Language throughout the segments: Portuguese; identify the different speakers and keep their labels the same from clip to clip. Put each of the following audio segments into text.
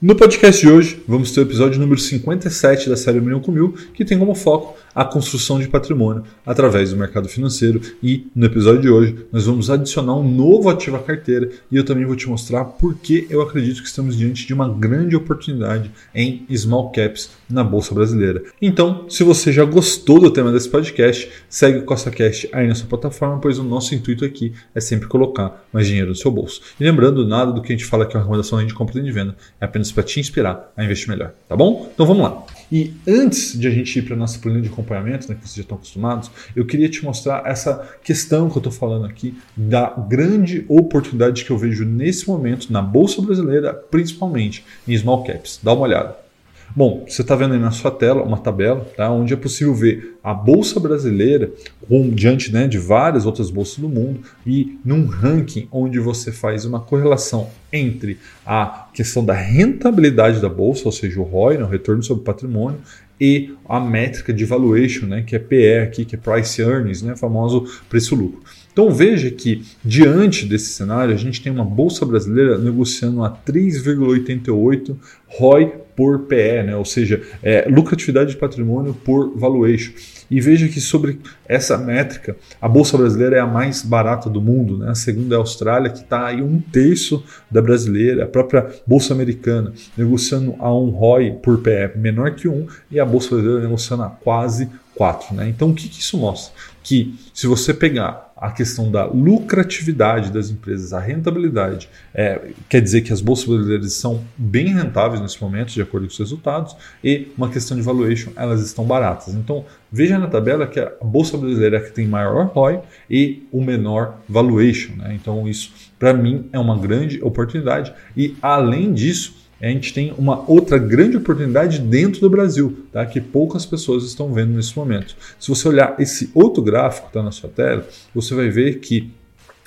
Speaker 1: No podcast de hoje, vamos ter o episódio número 57 da série Milhão com Mil, que tem como foco a construção de patrimônio através do mercado financeiro. E no episódio de hoje, nós vamos adicionar um novo ativo à carteira e eu também vou te mostrar por que eu acredito que estamos diante de uma grande oportunidade em small caps na Bolsa Brasileira. Então, se você já gostou do tema desse podcast, segue o CostaCast aí na sua plataforma, pois o nosso intuito aqui é sempre colocar mais dinheiro no seu bolso. E lembrando, nada do que a gente fala aqui é uma recomendação de compra e de venda, é apenas para te inspirar a investir melhor, tá bom? Então vamos lá. E antes de a gente ir para a nossa planilha de acompanhamento, né, que vocês já estão acostumados, eu queria te mostrar essa questão que eu estou falando aqui da grande oportunidade que eu vejo nesse momento na Bolsa Brasileira, principalmente em small caps. Dá uma olhada. Bom, você está vendo aí na sua tela uma tabela tá, onde é possível ver a Bolsa Brasileira com, diante né, de várias outras bolsas do mundo e num ranking onde você faz uma correlação entre a questão da rentabilidade da Bolsa, ou seja, o ROI, né, o retorno sobre patrimônio, e a métrica de valuation, né, que é PE aqui, que é Price Earnings, né, famoso preço-lucro. Então veja que, diante desse cenário, a gente tem uma bolsa brasileira negociando a 3,88 ROI por PE, né? ou seja, é, lucratividade de patrimônio por valuation. E veja que sobre essa métrica, a bolsa brasileira é a mais barata do mundo. Né? A segunda é a Austrália, que está aí um terço da brasileira, a própria bolsa americana negociando a um ROI por PE menor que um, e a bolsa brasileira negociando a quase 4. Né? Então o que, que isso mostra? Que se você pegar a questão da lucratividade das empresas, a rentabilidade. É, quer dizer que as bolsas brasileiras são bem rentáveis nesse momento, de acordo com os resultados, e uma questão de valuation, elas estão baratas. Então, veja na tabela que a bolsa brasileira é que tem maior ROI e o menor valuation. Né? Então, isso, para mim, é uma grande oportunidade. E, além disso, a gente tem uma outra grande oportunidade dentro do Brasil, tá? que poucas pessoas estão vendo nesse momento. Se você olhar esse outro gráfico está na sua tela, você vai ver que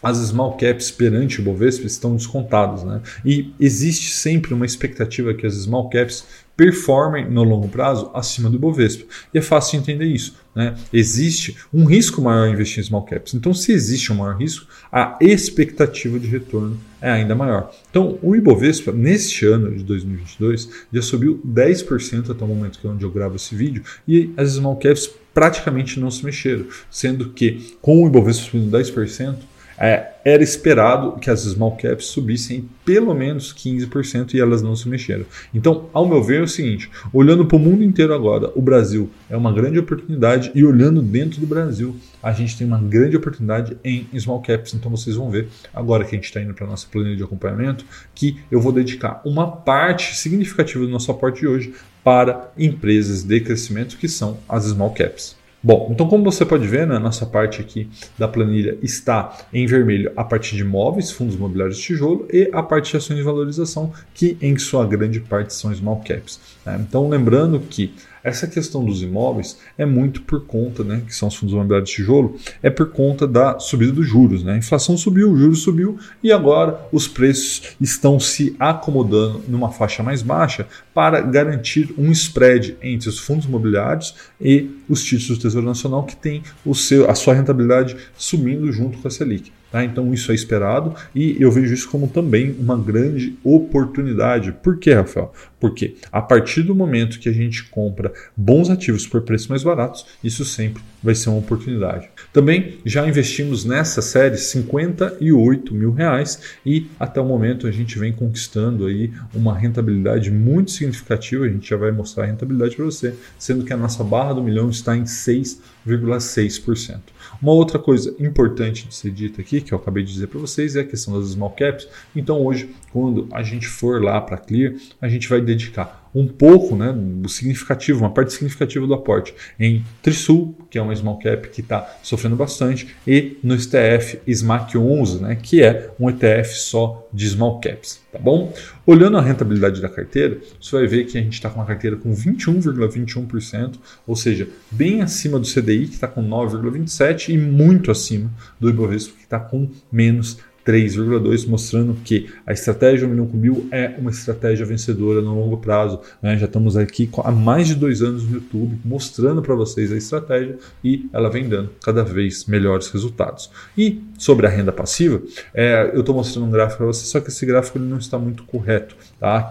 Speaker 1: as small caps perante o Bovespa estão descontadas. Né? E existe sempre uma expectativa que as small caps performem no longo prazo acima do Bovespa. E é fácil de entender isso. Né? Existe um risco maior em investir em small caps. Então, se existe um maior risco, a expectativa de retorno é ainda maior. Então, o Ibovespa, neste ano de 2022, já subiu 10% até o momento que é onde eu gravo esse vídeo, e as small caps praticamente não se mexeram, sendo que com o Ibovespa subindo 10%, é, era esperado que as small caps subissem pelo menos 15% e elas não se mexeram. Então, ao meu ver, é o seguinte: olhando para o mundo inteiro agora, o Brasil é uma grande oportunidade e olhando dentro do Brasil, a gente tem uma grande oportunidade em small caps. Então, vocês vão ver agora que a gente está indo para nossa planilha de acompanhamento que eu vou dedicar uma parte significativa do nosso aporte de hoje para empresas de crescimento que são as small caps. Bom, então como você pode ver, né, a nossa parte aqui da planilha está em vermelho a parte de imóveis, fundos imobiliários de tijolo e a parte de ações de valorização, que em sua grande parte são small caps. Né? Então lembrando que essa questão dos imóveis é muito por conta, né, que são os fundos imobiliários de tijolo, é por conta da subida dos juros. Né? A inflação subiu, o juros subiu e agora os preços estão se acomodando numa faixa mais baixa para garantir um spread entre os fundos imobiliários e os títulos do Tesouro Nacional que tem o seu, a sua rentabilidade subindo junto com a Selic. Tá? Então isso é esperado e eu vejo isso como também uma grande oportunidade. Por quê, Rafael? Porque a partir do momento que a gente compra bons ativos por preços mais baratos, isso sempre vai ser uma oportunidade. Também já investimos nessa série 58 mil reais e até o momento a gente vem conquistando aí uma rentabilidade muito significativa. A gente já vai mostrar a rentabilidade para você, sendo que a nossa barra do milhão está em 6,6%. Uma outra coisa importante de ser dita aqui, que eu acabei de dizer para vocês, é a questão das small caps. Então hoje, quando a gente for lá para Clear, a gente vai dedicar um pouco, né, significativo, uma parte significativa do aporte em Trisul, que é uma small cap que está sofrendo bastante, e no STF SMAC 11, né, que é um ETF só de small caps, tá bom? Olhando a rentabilidade da carteira, você vai ver que a gente está com uma carteira com 21,21%, ou seja, bem acima do CDI, que está com 9,27%, e muito acima do Ibovespa, que está com menos 3,2, mostrando que a estratégia 1 milhão com mil é uma estratégia vencedora no longo prazo. Né? Já estamos aqui há mais de dois anos no YouTube mostrando para vocês a estratégia e ela vem dando cada vez melhores resultados. E sobre a renda passiva, é, eu estou mostrando um gráfico para vocês, só que esse gráfico ele não está muito correto. Tá? A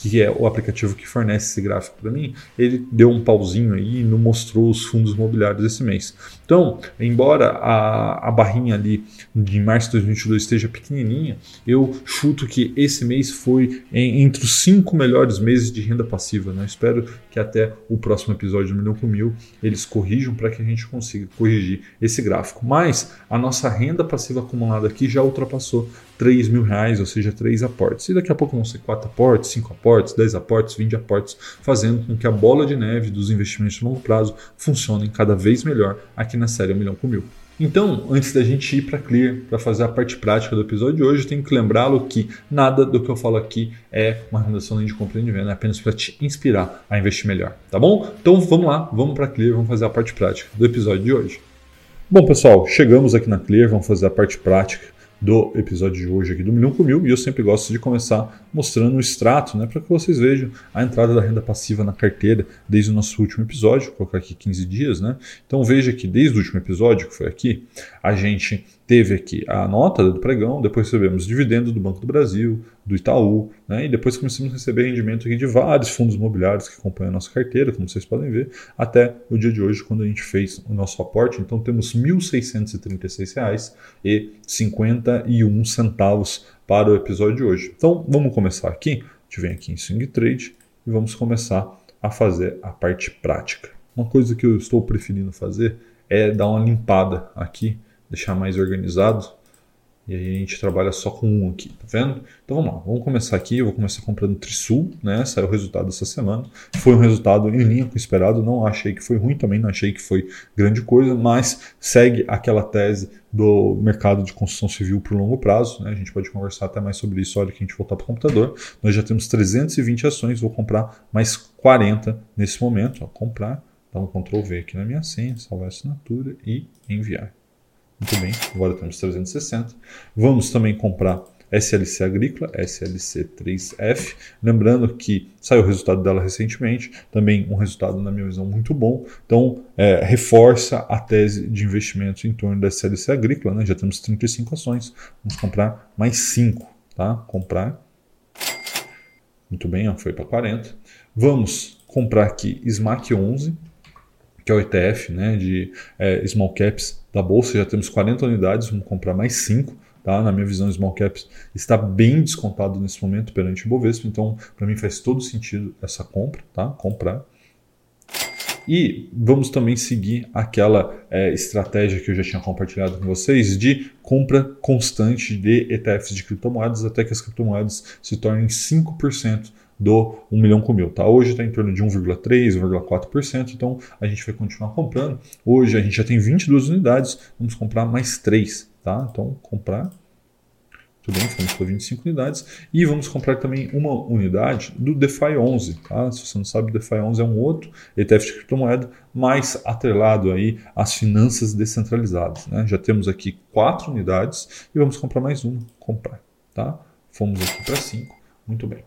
Speaker 1: que é o aplicativo que fornece esse gráfico para mim, ele deu um pauzinho aí e não mostrou os fundos imobiliários esse mês. Então, embora a, a barrinha ali de março de 2022 esteja pequenininha, eu chuto que esse mês foi em, entre os cinco melhores meses de renda passiva. Né? Espero que até o próximo episódio do Milhão com Mil eles corrijam para que a gente consiga corrigir esse gráfico. Mas a nossa renda passiva acumulada aqui já ultrapassou 3 mil reais, ou seja, 3 aportes. E daqui a pouco vão ser 4 aportes, 5 aportes, 10 aportes, 20 aportes, fazendo com que a bola de neve dos investimentos de longo prazo funcionem cada vez melhor aqui na série 1 milhão com mil. Então, antes da gente ir para Clear, para fazer a parte prática do episódio de hoje, eu tenho que lembrá-lo que nada do que eu falo aqui é uma recomendação de compra e de venda, é apenas para te inspirar a investir melhor, tá bom? Então vamos lá, vamos para Clear, vamos fazer a parte prática do episódio de hoje. Bom, pessoal, chegamos aqui na Clear, vamos fazer a parte prática do episódio de hoje aqui do Milhão com Mil e eu sempre gosto de começar mostrando o extrato, né, para que vocês vejam a entrada da renda passiva na carteira desde o nosso último episódio, vou colocar aqui 15 dias, né? Então veja que desde o último episódio, que foi aqui, a gente teve aqui a nota do pregão, depois recebemos dividendo do Banco do Brasil, do Itaú, né? e depois começamos a receber rendimento aqui de vários fundos imobiliários que acompanham a nossa carteira, como vocês podem ver, até o dia de hoje, quando a gente fez o nosso aporte. Então temos R$ 1.636,51 para o episódio de hoje. Então vamos começar aqui, a gente vem aqui em Swing Trade e vamos começar a fazer a parte prática. Uma coisa que eu estou preferindo fazer é dar uma limpada aqui deixar mais organizado. E aí a gente trabalha só com um aqui, tá vendo? Então vamos lá, vamos começar aqui. Eu vou começar comprando Trisul, né? Saiu o resultado essa semana. Foi um resultado em linha com o esperado. Não achei que foi ruim, também não achei que foi grande coisa, mas segue aquela tese do mercado de construção civil por longo prazo. Né? A gente pode conversar até mais sobre isso, olha que a gente voltar para o computador. Nós já temos 320 ações, vou comprar mais 40 nesse momento. Ó, comprar, dá um Ctrl V aqui na minha senha, salvar a assinatura e enviar. Muito bem, agora temos 360. Vamos também comprar SLC Agrícola, SLC3F. Lembrando que saiu o resultado dela recentemente, também um resultado, na minha visão, muito bom. Então, é, reforça a tese de investimento em torno da SLC Agrícola. Né? Já temos 35 ações, vamos comprar mais 5. Tá? Comprar. Muito bem, ó, foi para 40. Vamos comprar aqui SMAC 11, que é o ETF né, de é, small caps da bolsa. Já temos 40 unidades, vamos comprar mais 5. Tá? Na minha visão, small caps está bem descontado nesse momento perante o Bovespa, então para mim faz todo sentido essa compra, tá? comprar. E vamos também seguir aquela é, estratégia que eu já tinha compartilhado com vocês de compra constante de ETFs de criptomoedas até que as criptomoedas se tornem 5% do 1 milhão com mil. Tá? Hoje está em torno de 1,3%, 1,4%, então a gente vai continuar comprando. Hoje a gente já tem 22 unidades, vamos comprar mais 3. Tá? Então, comprar. Tudo bem, fomos para 25 unidades. E vamos comprar também uma unidade do DeFi 11. Tá? Se você não sabe, o DeFi 11 é um outro ETF de criptomoeda mais atrelado aí às finanças descentralizadas. Né? Já temos aqui quatro unidades e vamos comprar mais uma. Comprar. Tá? Fomos aqui para 5. Muito bem.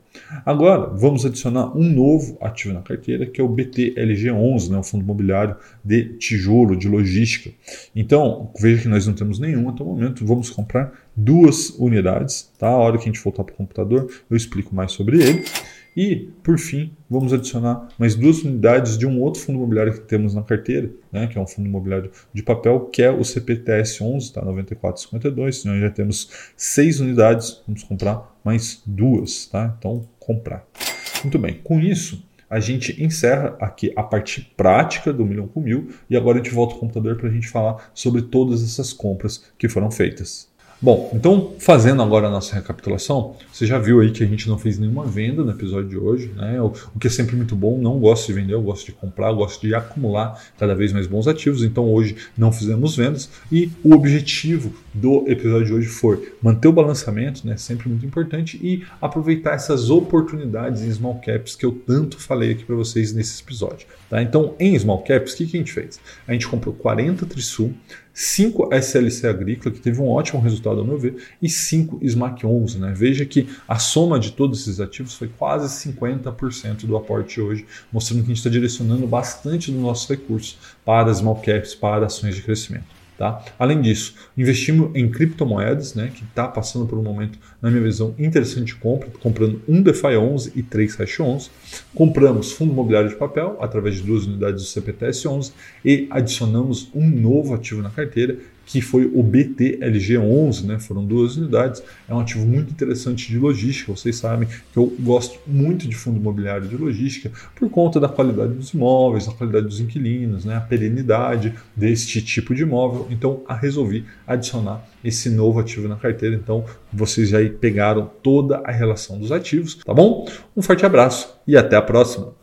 Speaker 1: Agora, vamos adicionar um novo ativo na carteira, que é o BTLG11, né, o fundo imobiliário de tijolo, de logística. Então, veja que nós não temos nenhum até o momento, vamos comprar duas unidades. Tá? A hora que a gente voltar para o computador, eu explico mais sobre ele. E, por fim, vamos adicionar mais duas unidades de um outro fundo imobiliário que temos na carteira, né, que é um fundo imobiliário de papel, que é o CPTS 11, tá, 9452. Nós já temos seis unidades, vamos comprar mais duas, tá? Então, comprar. Muito bem, com isso, a gente encerra aqui a parte prática do milhão com mil e agora a gente volta ao computador para a gente falar sobre todas essas compras que foram feitas. Bom, então fazendo agora a nossa recapitulação, você já viu aí que a gente não fez nenhuma venda no episódio de hoje, né? O, o que é sempre muito bom, não gosto de vender, eu gosto de comprar, eu gosto de acumular cada vez mais bons ativos, então hoje não fizemos vendas e o objetivo do episódio de hoje foi manter o balanceamento, né? Sempre muito importante, e aproveitar essas oportunidades em small caps que eu tanto falei aqui para vocês nesse episódio. Tá? Então, em small caps, o que, que a gente fez? A gente comprou 40 Trisul 5 SLC Agrícola, que teve um ótimo resultado ao meu ver, e 5 SMAC 11. Né? Veja que a soma de todos esses ativos foi quase 50% do aporte hoje, mostrando que a gente está direcionando bastante dos nossos recursos para small caps, para ações de crescimento. Tá? Além disso, investimos em criptomoedas, né, que está passando por um momento, na minha visão, interessante de compra, comprando um DeFi 11 e três Hash 11. Compramos fundo imobiliário de papel através de duas unidades do CPTS 11 e adicionamos um novo ativo na carteira que foi o BTLG11, né? foram duas unidades. É um ativo muito interessante de logística. Vocês sabem que eu gosto muito de fundo imobiliário de logística por conta da qualidade dos imóveis, da qualidade dos inquilinos, né? a perenidade deste tipo de imóvel. Então, resolvi adicionar esse novo ativo na carteira. Então, vocês já pegaram toda a relação dos ativos, tá bom? Um forte abraço e até a próxima!